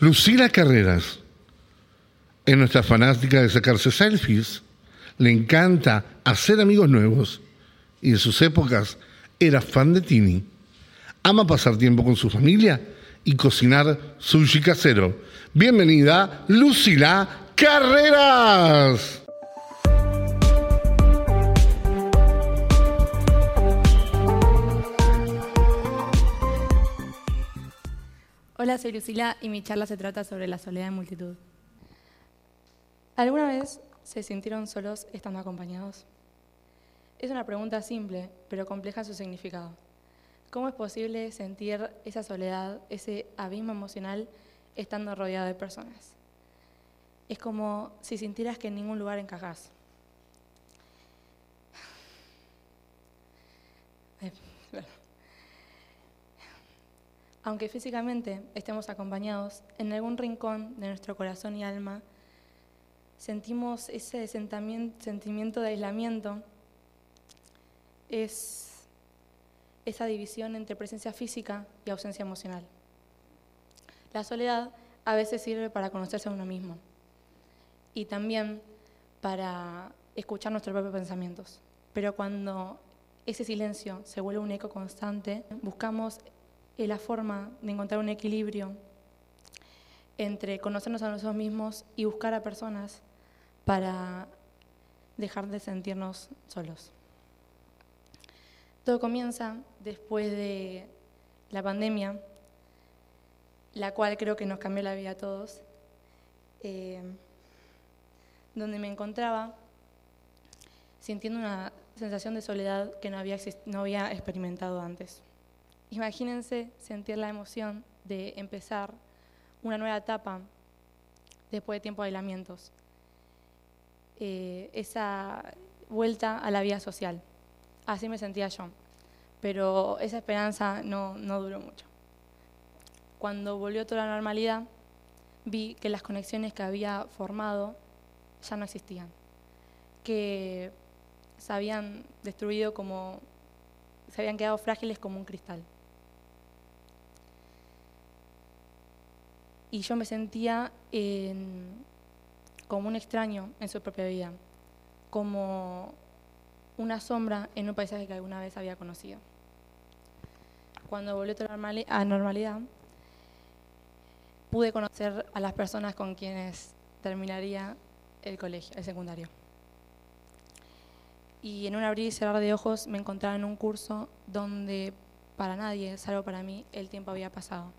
Lucila Carreras es nuestra fanática de sacarse selfies, le encanta hacer amigos nuevos y en sus épocas era fan de Tini. Ama pasar tiempo con su familia y cocinar sushi casero. Bienvenida, Lucila Carreras. Hola, soy Lucila y mi charla se trata sobre la soledad en multitud. ¿Alguna vez se sintieron solos estando acompañados? Es una pregunta simple, pero compleja en su significado. ¿Cómo es posible sentir esa soledad, ese abismo emocional, estando rodeado de personas? Es como si sintieras que en ningún lugar encajas. Aunque físicamente estemos acompañados, en algún rincón de nuestro corazón y alma sentimos ese sentimiento de aislamiento, es esa división entre presencia física y ausencia emocional. La soledad a veces sirve para conocerse a uno mismo y también para escuchar nuestros propios pensamientos. Pero cuando ese silencio se vuelve un eco constante, buscamos es la forma de encontrar un equilibrio entre conocernos a nosotros mismos y buscar a personas para dejar de sentirnos solos. Todo comienza después de la pandemia, la cual creo que nos cambió la vida a todos, eh, donde me encontraba sintiendo una sensación de soledad que no había, no había experimentado antes. Imagínense sentir la emoción de empezar una nueva etapa después de tiempo de aislamientos. Eh, esa vuelta a la vida social. Así me sentía yo. Pero esa esperanza no, no duró mucho. Cuando volvió toda la normalidad, vi que las conexiones que había formado ya no existían. Que se habían destruido como, se habían quedado frágiles como un cristal. Y yo me sentía como un extraño en su propia vida, como una sombra en un paisaje que alguna vez había conocido. Cuando volvió a normalidad, pude conocer a las personas con quienes terminaría el colegio, el secundario. Y en un abrir y cerrar de ojos me encontraba en un curso donde para nadie, salvo para mí, el tiempo había pasado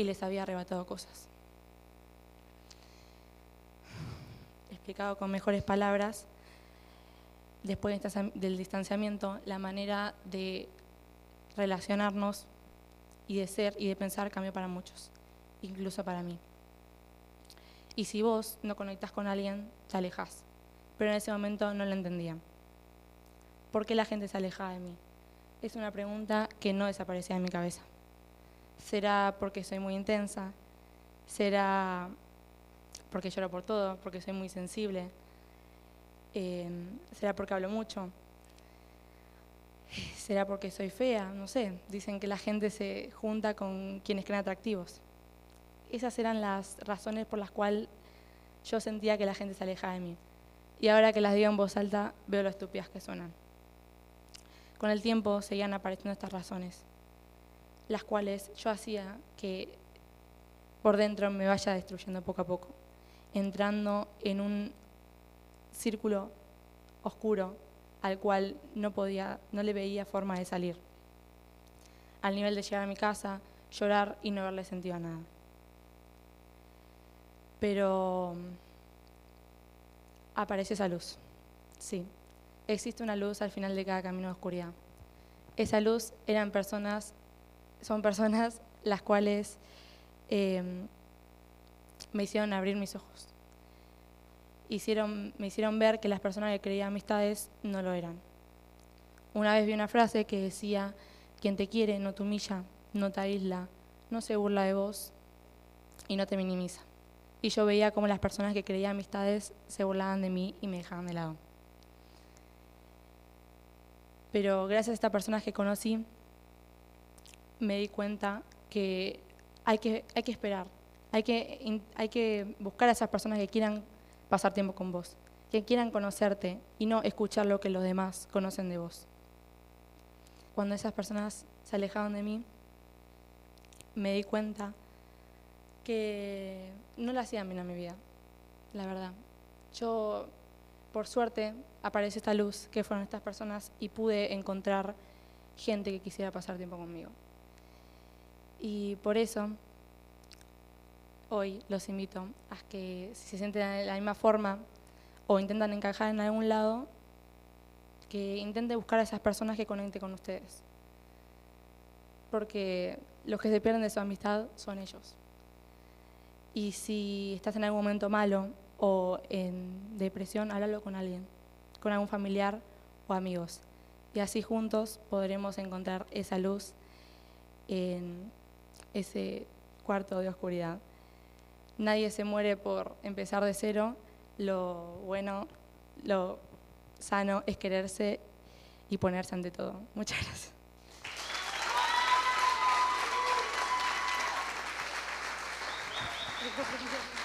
y les había arrebatado cosas. Explicado con mejores palabras, después del distanciamiento, la manera de relacionarnos y de ser y de pensar cambió para muchos, incluso para mí. Y si vos no conectás con alguien, te alejas. Pero en ese momento no lo entendía. ¿Por qué la gente se alejaba de mí? Es una pregunta que no desaparecía de mi cabeza. ¿Será porque soy muy intensa? ¿Será porque lloro por todo? ¿Porque soy muy sensible? Em, ¿Será porque hablo mucho? ¿Será porque soy fea? No sé. Dicen que la gente se junta con quienes creen atractivos. Esas eran las razones por las cuales yo sentía que la gente se alejaba de mí. Y ahora que las digo en voz alta, veo lo estúpidas que suenan. Con el tiempo seguían apareciendo estas razones las cuales yo hacía que por dentro me vaya destruyendo poco a poco, entrando en un círculo oscuro al cual no podía, no le veía forma de salir. Al nivel de llegar a mi casa, llorar y no haberle sentido a nada. Pero aparece esa luz. Sí, existe una luz al final de cada camino de oscuridad. Esa luz eran personas son personas las cuales em, me hicieron abrir mis ojos. Hicieron, me hicieron ver que las personas que creía amistades no lo eran. Una vez vi una frase que decía, quien te quiere no te humilla, no te aísla, no se burla de vos y no te minimiza. Y yo veía como las personas que creía amistades se burlaban de mí y me dejaban de lado. Pero gracias a estas personas que conocí, me di cuenta que hay que, esperar, Hay que, hay que buscar a esas personas que quieran pasar tiempo con vos, que quieran conocerte y no escuchar lo que los demás conocen de vos. Cuando esas personas se alejaban de mí, me di cuenta que no le hacían bien a mi vida, la verdad. Yo, por suerte, apareció esta luz, que fueron estas personas, y pude encontrar gente que quisiera pasar tiempo conmigo. Y por eso, hoy los invito a que si se sienten de la misma forma o intentan encajar en algún lado, que intenten buscar a esas personas que conecten con ustedes. Porque los que se pierden de su amistad son ellos. Y si estás en algún momento malo o en depresión, háblalo con alguien, con algún familiar o amigos. Y así juntos podremos encontrar esa luz en ese cuarto de oscuridad. Nadie se muere por empezar de cero. Lo bueno, lo sano es quererse y ponerse ante todo. Muchas gracias.